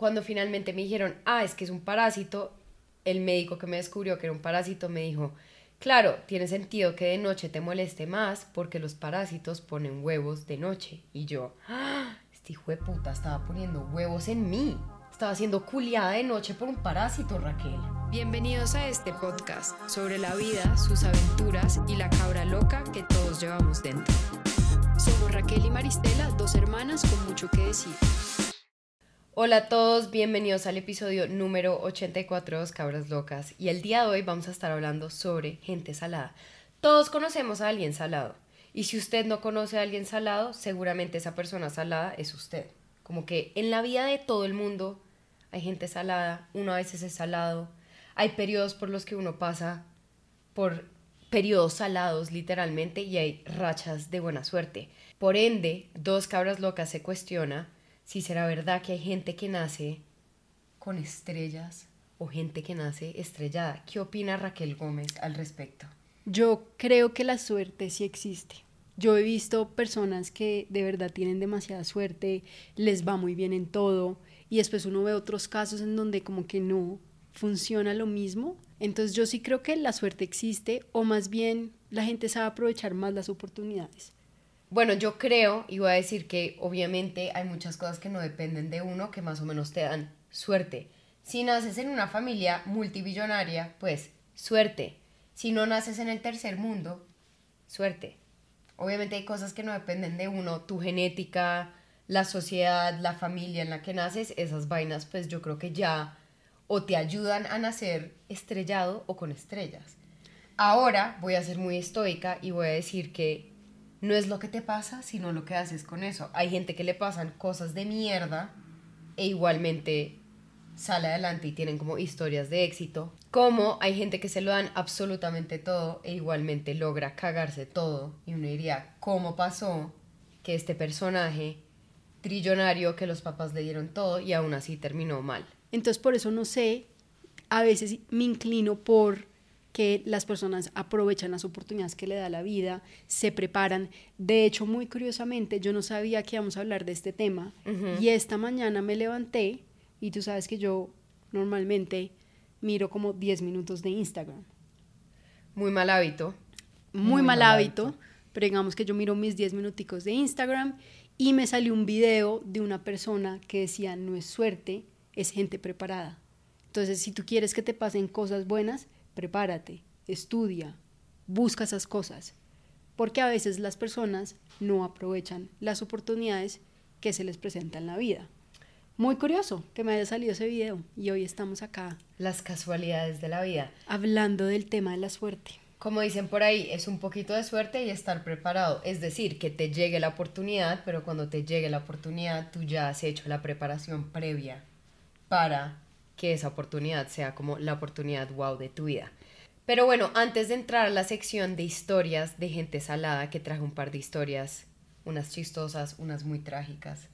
cuando finalmente me dijeron, ah, es que es un parásito, el médico que me descubrió que era un parásito me dijo, claro, tiene sentido que de noche te moleste más porque los parásitos ponen huevos de noche. Y yo, ¡Ah! este hijo de puta estaba poniendo huevos en mí. Estaba siendo culiada de noche por un parásito, Raquel. Bienvenidos a este podcast sobre la vida, sus aventuras y la cabra loca que todos llevamos dentro. Somos Raquel y Maristela, dos hermanas con mucho que decir. Hola a todos, bienvenidos al episodio número 84 de Dos Cabras Locas y el día de hoy vamos a estar hablando sobre gente salada. Todos conocemos a alguien salado y si usted no conoce a alguien salado, seguramente esa persona salada es usted. Como que en la vida de todo el mundo hay gente salada, uno a veces es salado, hay periodos por los que uno pasa por periodos salados literalmente y hay rachas de buena suerte. Por ende, Dos Cabras Locas se cuestiona si será verdad que hay gente que nace con estrellas o gente que nace estrellada. ¿Qué opina Raquel Gómez al respecto? Yo creo que la suerte sí existe. Yo he visto personas que de verdad tienen demasiada suerte, les va muy bien en todo, y después uno ve otros casos en donde como que no funciona lo mismo. Entonces yo sí creo que la suerte existe, o más bien la gente sabe aprovechar más las oportunidades. Bueno, yo creo, y voy a decir que obviamente hay muchas cosas que no dependen de uno, que más o menos te dan suerte. Si naces en una familia multibillonaria, pues suerte. Si no naces en el tercer mundo, suerte. Obviamente hay cosas que no dependen de uno, tu genética, la sociedad, la familia en la que naces, esas vainas, pues yo creo que ya o te ayudan a nacer estrellado o con estrellas. Ahora voy a ser muy estoica y voy a decir que no es lo que te pasa, sino lo que haces con eso. Hay gente que le pasan cosas de mierda e igualmente sale adelante y tienen como historias de éxito. Como hay gente que se lo dan absolutamente todo e igualmente logra cagarse todo. Y uno diría, ¿cómo pasó que este personaje trillonario que los papás le dieron todo y aún así terminó mal? Entonces por eso no sé, a veces me inclino por que las personas aprovechan las oportunidades que le da la vida, se preparan. De hecho, muy curiosamente, yo no sabía que íbamos a hablar de este tema y esta mañana me levanté y tú sabes que yo normalmente miro como 10 minutos de Instagram. Muy mal hábito. Muy, mal, hábito, pero digamos que yo miro mis 10 minuticos de Instagram y me salió un video de una persona que decía, no es suerte, es gente preparada. Entonces, si tú quieres que te pasen cosas buenas, prepárate, estudia, busca esas cosas, porque a veces las personas no aprovechan las oportunidades que se les presentan en la vida. Muy curioso que me haya salido ese video y hoy estamos acá. Las casualidades de la vida. Hablando del tema de la suerte. Como dicen por ahí, es un poquito de suerte y estar preparado. Es decir, que te llegue la oportunidad, pero cuando te llegue la oportunidad, tú ya has hecho la preparación previa para que esa oportunidad sea como la oportunidad wow de tu vida. Pero bueno, antes de entrar a la sección de historias de gente salada, que traje un par de historias, unas chistosas, unas muy trágicas,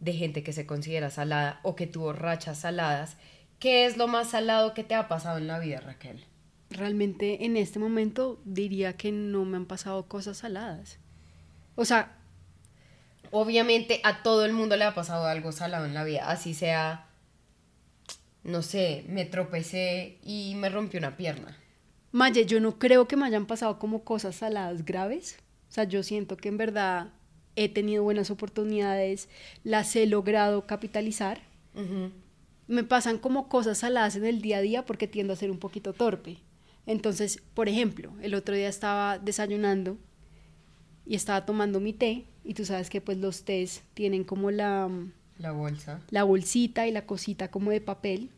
de gente que se considera salada o que tuvo rachas saladas, ¿qué es lo más salado que te ha pasado en la vida, Raquel? Realmente en este momento diría que no me han pasado cosas saladas. O sea, obviamente a todo el mundo le ha pasado algo salado en la vida, así sea no sé, me tropecé y me rompió una pierna. Maye, yo no creo que me hayan pasado como cosas saladas graves. O sea, yo siento que en verdad he tenido buenas oportunidades, las he logrado capitalizar. Me pasan como cosas saladas en el día a día porque tiendo a ser un poquito torpe. Entonces, por ejemplo, el otro día estaba desayunando y estaba tomando mi té y tú sabes que pues los tés tienen como la la bolsa. La bolsita y la cosita como de papel.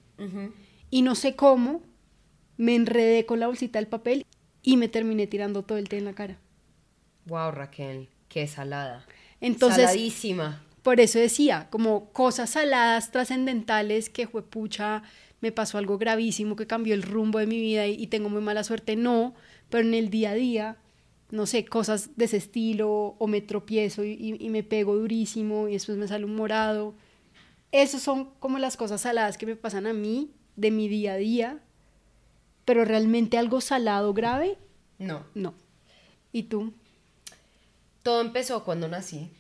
Y no sé cómo, me enredé con la bolsita del papel y me terminé tirando todo el té en la cara. Wow, Raquel, qué salada. Entonces, Saladísima. Por eso decía, como cosas saladas, trascendentales, que pucha, me pasó algo gravísimo que cambió el rumbo de mi vida y, tengo muy mala suerte, no, pero en el día a día, no sé, cosas de ese estilo, o me tropiezo y, y me pego durísimo y después me sale un morado. Esas son como las cosas saladas que me pasan a mí, de mi día a día, pero realmente algo salado grave, no. No. ¿Y tú? Todo empezó cuando nací.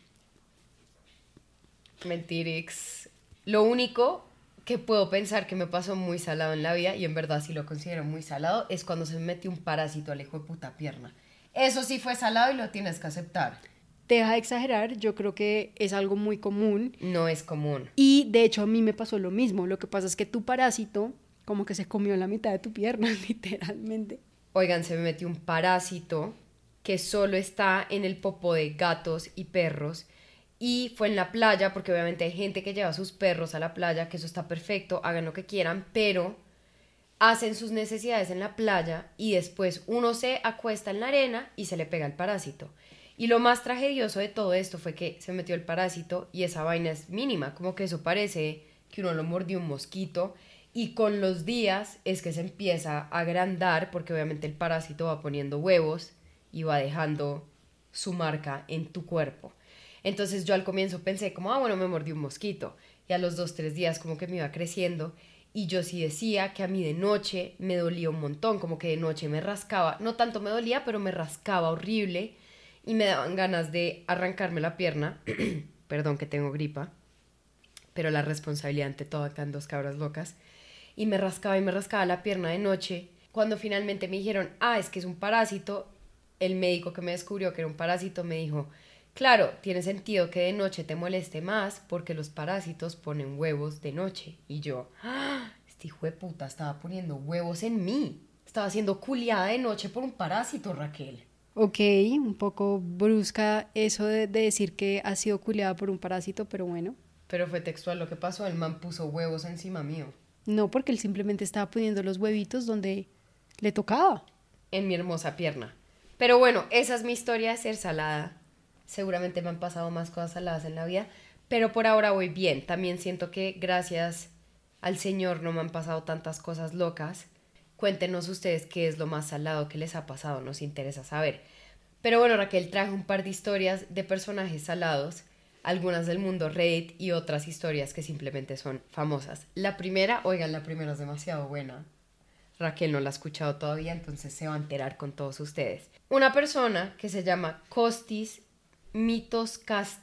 Mentirix. Lo único que puedo pensar que me pasó muy salado en la vida, y en verdad sí lo considero muy salado, es cuando se me metió un parásito al hijo de puta pierna. Eso sí fue salado y lo tienes que aceptar. Deja de exagerar, yo creo que es algo muy común. No es común. Y de hecho a mí me pasó lo mismo. Lo que pasa es que tu parásito como que se comió la mitad de tu pierna, literalmente. Oigan, se me metió un parásito que solo está en el popo de gatos y perros. Y fue en la playa, porque obviamente hay gente que lleva a sus perros a la playa, que eso está perfecto, hagan lo que quieran, pero hacen sus necesidades en la playa y después uno se acuesta en la arena y se le pega el parásito. Y lo más tragedioso de todo esto fue que se metió el parásito y esa vaina es mínima, como que eso parece que uno lo mordió un mosquito y con los días es que se empieza a agrandar porque obviamente el parásito va poniendo huevos y va dejando su marca en tu cuerpo. Entonces yo al comienzo pensé como, ah, bueno, me mordió un mosquito. Y a los dos, tres días como que me iba creciendo. Y yo sí decía que a mí de noche me dolía un montón, como que de noche me rascaba. No tanto me dolía, pero me rascaba horrible. Y me daban ganas de arrancarme la pierna. Perdón que tengo gripa. Pero la responsabilidad ante todo acá en dos cabras locas. Y me rascaba y me rascaba la pierna de noche. Cuando finalmente me dijeron, ah, es que es un parásito, el médico que me descubrió que era un parásito me dijo, claro, tiene sentido que de noche te moleste más porque los parásitos ponen huevos de noche. Y yo, ¡Ah! este hijo de puta estaba poniendo huevos en mí. Estaba siendo culiada de noche por un parásito, Raquel. Ok, un poco brusca eso de, de decir que ha sido culiada por un parásito, pero bueno. Pero fue textual lo que pasó, el man puso huevos encima mío. No, porque él simplemente estaba poniendo los huevitos donde le tocaba. En mi hermosa pierna. Pero bueno, esa es mi historia de ser salada. Seguramente me han pasado más cosas saladas en la vida, pero por ahora voy bien. También siento que gracias al Señor no me han pasado tantas cosas locas. Cuéntenos ustedes qué es lo más salado que les ha pasado, nos interesa saber. Pero bueno, Raquel traje un par de historias de personajes salados, algunas del mundo Reddit y otras historias que simplemente son famosas. La primera, oigan, la primera es demasiado buena. Raquel no la ha escuchado todavía, entonces se va a enterar con todos ustedes. Una persona que se llama Costis Mitoscast...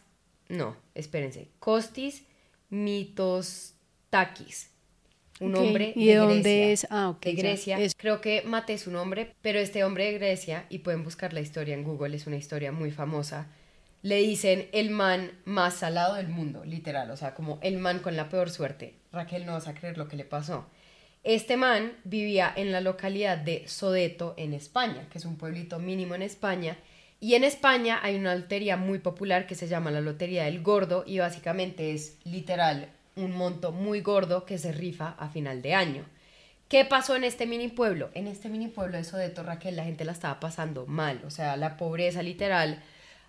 No, espérense. Costis Mitostakis. Un Ok, hombre ¿y de, de dónde Grecia. es? Ah, ok, De Grecia. es- Creo que maté su nombre, pero este hombre de Grecia, y pueden buscar la historia en Google, es una historia muy famosa. Le dicen el man más salado del mundo, literal, o sea, como el man con la peor suerte. Raquel, no vas a creer lo que le pasó. Este man vivía en la localidad de Sodeto, en España, que es un pueblito mínimo en España. Y en España hay una lotería muy popular que se llama la Lotería del Gordo y básicamente es literal un monto muy gordo que se rifa a final de año. ¿Qué pasó en este mini pueblo? En este mini pueblo de Sodeto, Raquel, la gente la estaba pasando mal, o sea, la pobreza literal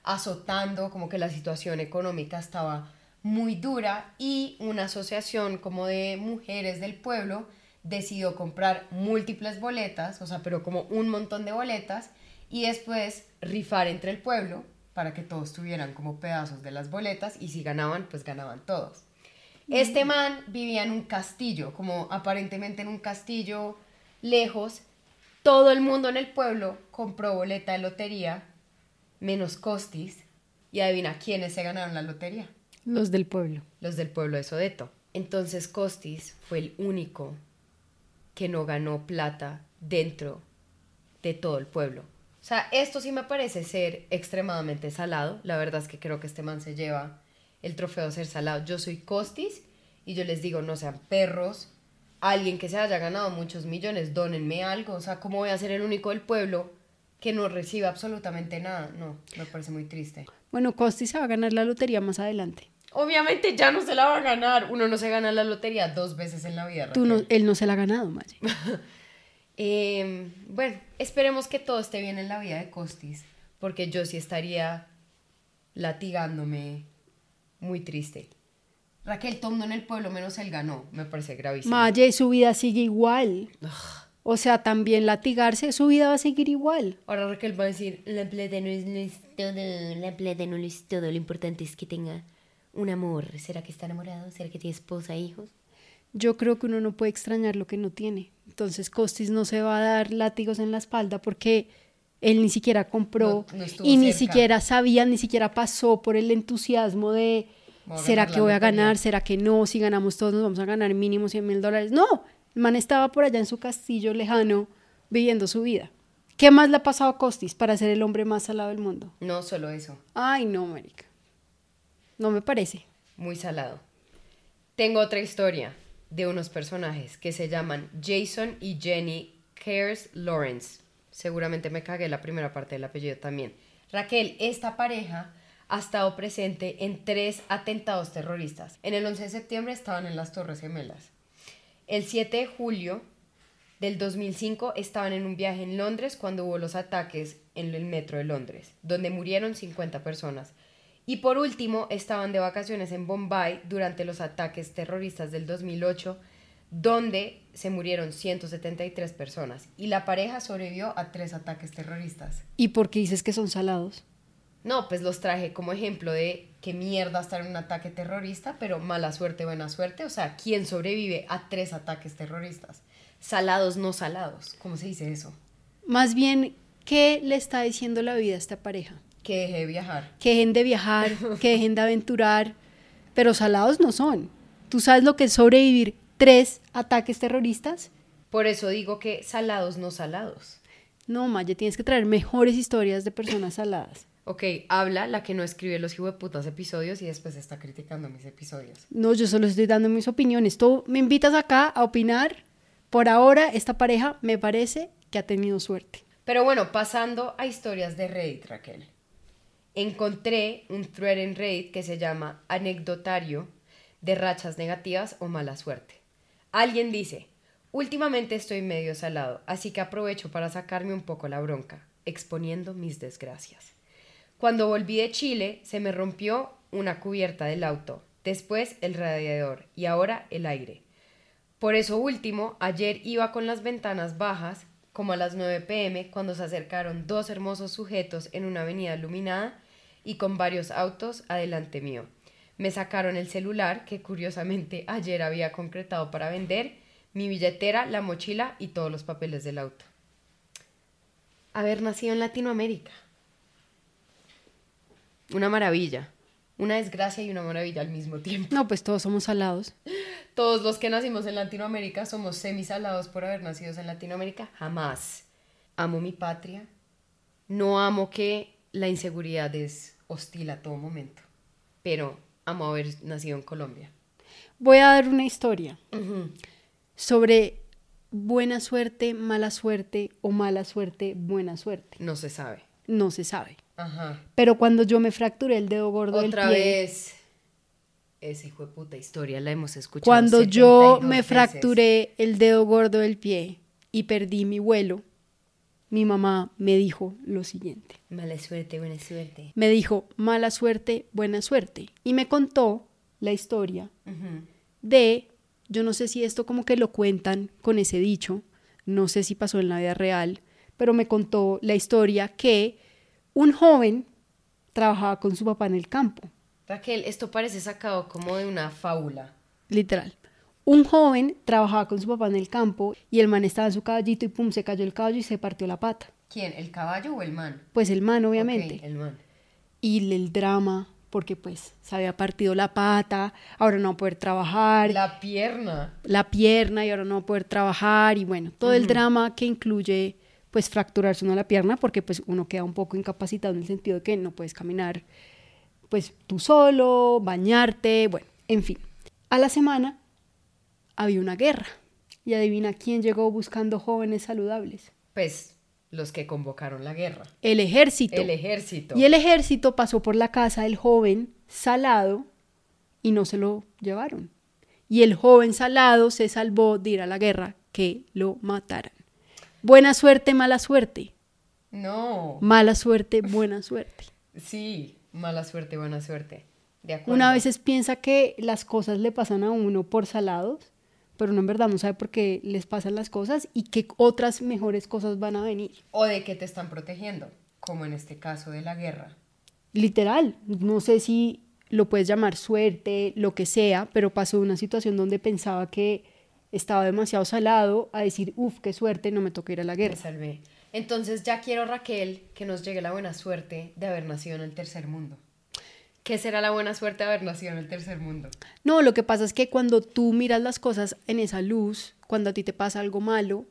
azotando, como que la situación económica estaba muy dura y una asociación como de mujeres del pueblo decidió comprar múltiples boletas, o sea, pero como un montón de boletas y después rifar entre el pueblo para que todos tuvieran como pedazos de las boletas y si ganaban, pues ganaban todos. Este man vivía en un castillo, como aparentemente en un castillo lejos. Todo el mundo en el pueblo compró boleta de lotería, menos Costis. Y adivina quiénes se ganaron la lotería. Los del pueblo. Los del pueblo de Sodeto. Entonces Costis fue el único que no ganó plata dentro de todo el pueblo. O sea, esto sí me parece ser extremadamente salado. La verdad es que creo que este man se lleva el trofeo de ser salado. Yo soy Costis y yo les digo, no sean perros. Alguien que se haya ganado muchos millones, dónenme algo. O sea, ¿cómo voy a ser el único del pueblo que no recibe absolutamente nada? No, me parece muy triste. Bueno, Costi se va a ganar la lotería más adelante. Obviamente ya no se la va a ganar. Uno no se gana la lotería dos veces en la vida. Tú no, él no se la ha ganado, Maye. Eh, bueno, esperemos que todo esté bien en la vida de Costis, porque yo sí estaría latigándome muy triste. Raquel, todo mundo en el pueblo menos él ganó, me parece gravísimo. Maye, su vida sigue igual. O sea, también latigarse, su vida va a seguir igual. Ahora Raquel va a decir, la plata no es, no es todo, la plata no lo es todo, lo importante es que tenga un amor. ¿Será que está enamorado? ¿Será que tiene esposa, hijos? Yo creo que uno no puede extrañar lo que no tiene. Entonces Costis no se va a dar látigos en la espalda porque él ni siquiera compró No- no estuvo y ni cerca. siquiera sabía, ni siquiera pasó por el entusiasmo de ¿será que voy a ganar? ¿Será que no? Si ganamos todos nos vamos a ganar mínimo 100 mil dólares. No, el man estaba por allá en su castillo lejano viviendo su vida. ¿Qué más le ha pasado a Costis para ser el hombre más salado del mundo? No solo eso, Ay, no, marica. No me parece. muy salado. Tengo otra historia de unos personajes que se llaman Jason y Jenny Cares Lawrence. Seguramente me cagué la primera parte del apellido también. Raquel, esta pareja ha estado presente en tres atentados terroristas. En el 11 de septiembre estaban en las Torres Gemelas. El 7 de julio del 2005 estaban en un viaje en Londres cuando hubo los ataques en el metro de Londres, donde murieron 50 personas. Y por último, estaban de vacaciones en Bombay durante los ataques terroristas del 2008, donde se murieron 173 personas. Y la pareja sobrevivió a tres ataques terroristas. ¿Y por qué dices que son salados? No, pues los traje como ejemplo de qué mierda estar en un ataque terrorista, pero mala suerte, buena suerte. O sea, ¿quién sobrevive a tres ataques terroristas? Salados, no salados. ¿Cómo se dice eso? Más bien, ¿qué le está diciendo la vida a esta pareja? Que deje de viajar. Que dejen de viajar, que dejen de aventurar, pero salados no son. ¿Tú sabes lo que es sobrevivir tres ataques terroristas? Por eso digo que salados, no salados. No, Maya, tienes que traer mejores historias de personas saladas. Ok, habla la que no escribe los putas episodios y después está criticando mis episodios. No, yo solo estoy dando mis opiniones. Tú me invitas acá a opinar. Por ahora, esta pareja me parece que ha tenido suerte. Pero bueno, pasando a historias de Reddit, Raquel. Encontré un thread en Reddit que se llama Anecdotario de rachas negativas o mala suerte. Alguien dice, últimamente estoy medio salado, así que aprovecho para sacarme un poco la bronca, exponiendo mis desgracias. Cuando volví de Chile, se me rompió una cubierta del auto, después el radiador y ahora el aire. Por eso último, ayer iba con las ventanas bajas, como a las 9 pm, cuando se acercaron dos hermosos sujetos en una avenida iluminada y con varios autos adelante mío. Me sacaron el celular, que curiosamente ayer había concretado para vender, mi billetera, la mochila y todos los papeles del auto. Haber nacido en Latinoamérica. Una maravilla. Una desgracia y una maravilla al mismo tiempo. No, pues todos somos salados. Todos los que nacimos en Latinoamérica somos semisalados por haber nacido en Latinoamérica. Jamás. Amo mi patria. No amo que la inseguridad es hostil a todo momento. Pero amo haber nacido en Colombia. Voy a dar una historia sobre buena suerte, mala suerte o mala suerte, buena suerte. No se sabe. No se sabe. Ajá. Pero cuando yo me fracturé el dedo gordo Otra del pie, vez. Esa hijo de puta historia la hemos escuchado. cuando yo 72 me veces. fracturé el dedo gordo del pie y perdí mi vuelo, mi mamá me dijo lo siguiente. Mala suerte, buena suerte. Me dijo, mala suerte, buena suerte. Y me contó la historia de, yo no sé si esto como que lo cuentan con ese dicho, no sé si pasó en la vida real, pero me contó la historia que un joven trabajaba con su papá en el campo, Raquel, esto parece sacado como de una fábula. literal. Un joven trabajaba con su papá en el campo y el man estaba en su caballito y pum, se cayó el caballo y se partió la pata. ¿Quién? ¿El caballo o el man? Pues el man, obviamente. El man. Y el drama, porque pues se había partido la pata, ahora no va a poder trabajar. La pierna. la pierna y ahora no va a poder trabajar y bueno, todo el drama que incluye pues fracturarse uno la pierna porque pues uno queda un poco incapacitado en el sentido de que no puedes caminar pues tú solo, bañarte, bueno, en fin. A la semana había una guerra y adivina quién llegó buscando jóvenes saludables. Pues los que convocaron la guerra. El ejército. El ejército. Y el ejército pasó por la casa del joven salado y no se lo llevaron. Y el joven salado se salvó de ir a la guerra, que lo mataran. Buena suerte, mala suerte. No. Mala suerte, buena suerte. Sí, mala suerte, buena suerte. De acuerdo. Una veces piensa que las cosas le pasan a uno por salados, pero no en verdad no sabe por qué les pasan las cosas y que otras mejores cosas van a venir. O de que te están protegiendo, como en este caso de la guerra. literal, no sé si lo puedes llamar suerte, lo que sea, pero pasó una situación donde pensaba que estaba demasiado salado a decir, uff, qué suerte, no me toca ir a la Me guerra. salvé. Entonces ya quiero, Raquel, que nos llegue la buena suerte de haber nacido en el tercer mundo. ¿Qué será la buena suerte de haber nacido en el tercer mundo? No, lo que pasa es que cuando tú miras las cosas en esa luz, cuando a ti te pasa algo malo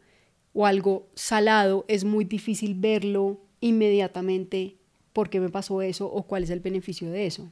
o algo salado, es muy difícil verlo inmediatamente por qué me pasó eso o cuál es el beneficio de eso.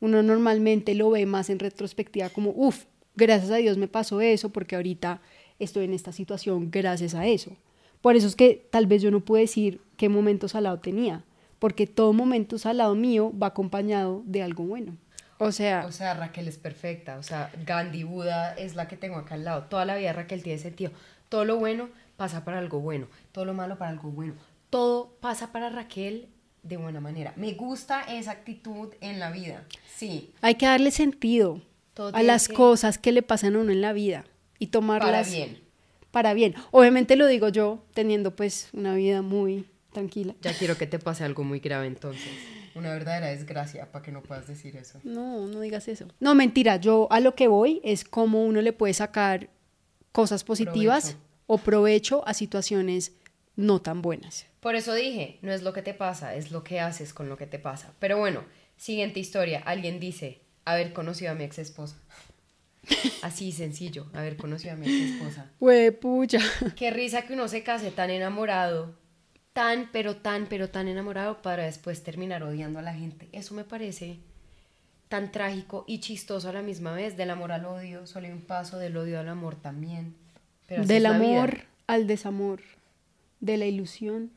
Uno normalmente lo ve más en retrospectiva como, uff, gracias a Dios me pasó eso porque ahorita estoy en esta situación gracias a eso. Por eso es que tal vez yo no puedo decir qué momento salado tenía, porque todo momento salado mío va acompañado de algo bueno. O sea, O sea, Raquel es perfecta. O sea, Gandhi Buda es la que tengo acá al lado. Toda la vida Raquel tiene sentido. Todo lo bueno pasa para algo bueno. Todo lo malo para algo bueno. Todo pasa para Raquel de buena manera. Me gusta esa actitud en la vida. Sí. hay que darle sentido Todo a las que- cosas que le pasan a uno en la vida y Para tomarlas bien. para bien. Obviamente lo digo yo teniendo pues una vida muy tranquila. Ya quiero que te pase algo muy grave entonces. Una verdadera desgracia para que no puedas decir eso. No, no digas eso. No, mentira, yo a lo que voy es cómo uno le puede sacar cosas positivas Provecho. o provecho a situaciones no tan buenas. Por eso dije, no es lo que te pasa, es lo que haces con lo que te pasa. Pero bueno, siguiente historia. Alguien dice, haber conocido a mi ex esposa. Así sencillo, haber conocido a mi ex esposa. Hue pucha. Qué risa que uno se case tan enamorado, tan, pero tan, pero tan enamorado para después terminar odiando a la gente. Eso me parece tan trágico y chistoso a la misma vez. Del amor al odio, solo hay un paso, del odio al amor también. Pero Del vida. amor al desamor, de la ilusión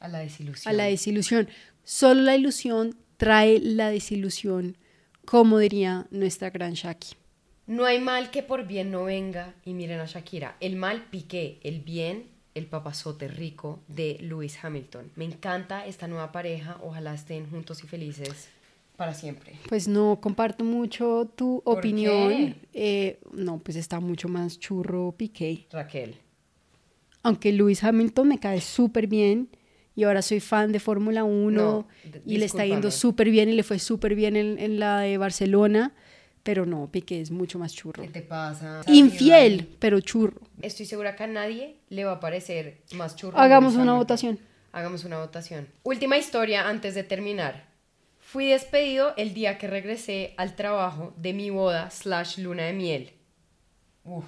a la desilusión. a la desilusión. Solo la ilusión trae la desilusión, como diría nuestra gran Shaki. No hay mal que por bien no venga. Y miren a Shakira. El mal piqué, el bien, el papazote rico de Lewis Hamilton. Me encanta esta nueva pareja. Ojalá estén juntos y felices para siempre. Pues no comparto mucho tu ¿Por opinión. Eh, no, pues está mucho más churro Piqué. Raquel. Aunque Lewis Hamilton me cae súper bien y ahora soy fan de Fórmula 1 No, d- y le está yendo súper bien y le fue súper bien en, en la de Barcelona, pero no, Piqué es mucho más churro. ¿Qué te pasa? Infiel, pero churro. Estoy segura que a nadie le va a parecer más churro. Hagamos una votación. Hagamos una votación. Última historia antes de terminar. Fui despedido el día que regresé al trabajo de mi boda slash luna de miel. Uf.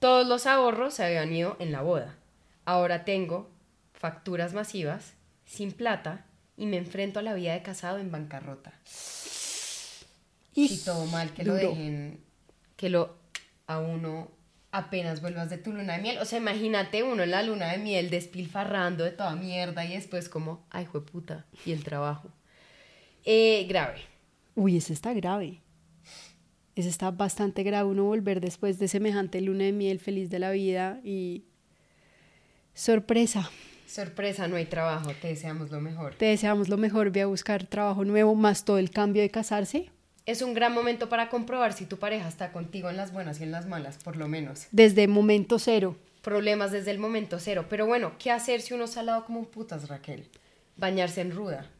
Todos los ahorros se habían ido en la boda. Ahora tengo facturas masivas, sin plata, y me enfrento a la vida de casado en bancarrota. Y todo mal que lo duro. dejen, que lo a uno apenas vuelvas de tu luna de miel. O sea, imagínate uno en la luna de miel despilfarrando de toda mierda y después como, ay, puta y el trabajo. Eh, grave. Uy, ese está grave. Ese está bastante grave. Uno volver después de semejante luna de miel feliz de la vida y sorpresa. Sorpresa, no hay trabajo, te deseamos lo mejor. Te deseamos lo mejor. Ve a buscar trabajo nuevo, más todo el cambio de casarse. Es un gran momento para comprobar si tu pareja está contigo en las buenas y en las malas, por lo menos. Desde momento cero. Problemas desde el momento cero. Pero bueno, ¿qué hacer si uno está al lado como un putas, Raquel? Bañarse en ruda.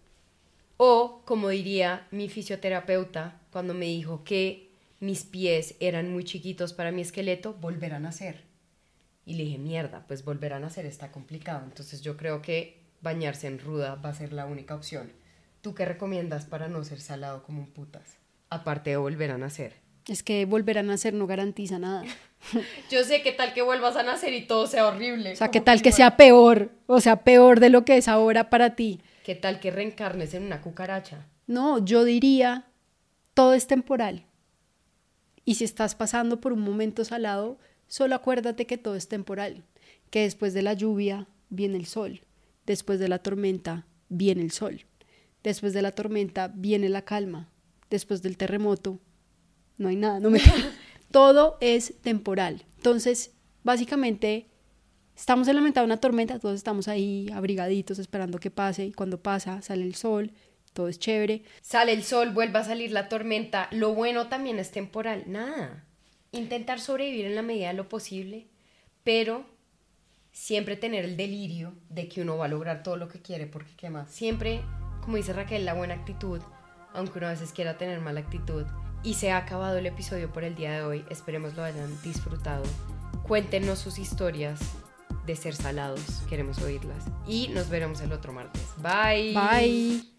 O, como diría mi fisioterapeuta cuando me dijo que mis pies eran muy chiquitos para mi esqueleto, volver a nacer. Y le dije, mierda, pues volver a nacer está complicado. Entonces yo creo que bañarse en ruda va a ser la única opción. ¿Tú qué recomiendas para no ser salado como un putas? Aparte de volver a nacer. Es que volver a nacer no garantiza nada. Yo sé que tal que vuelvas a nacer y todo sea horrible. O sea, ¿qué tal que sea peor? O sea, peor de lo que es ahora para ti. ¿Qué tal que reencarnes en una cucaracha? No, yo diría, todo es temporal. Y si estás pasando por un momento salado, solo acuérdate que todo es temporal, que después de la lluvia viene el sol, después de la tormenta viene el sol, después de la tormenta viene la calma, después del terremoto no hay nada, no me todo es temporal. Entonces, básicamente estamos en la mitad de una tormenta, todos estamos ahí abrigaditos esperando que pase y cuando pasa sale el sol, todo es chévere. Sale el sol, vuelve a salir la tormenta. Lo bueno también es temporal. Nada. Intentar sobrevivir en la medida de lo posible, pero siempre tener el delirio de que uno va a lograr todo lo que quiere, porque qué más. Siempre, como dice Raquel, la buena actitud, aunque uno a veces quiera tener mala actitud. Y se ha acabado el episodio por el día de hoy. Esperemos lo hayan disfrutado. Cuéntenos sus historias de ser salados. Queremos oírlas. Y nos veremos el otro martes. Bye. Bye.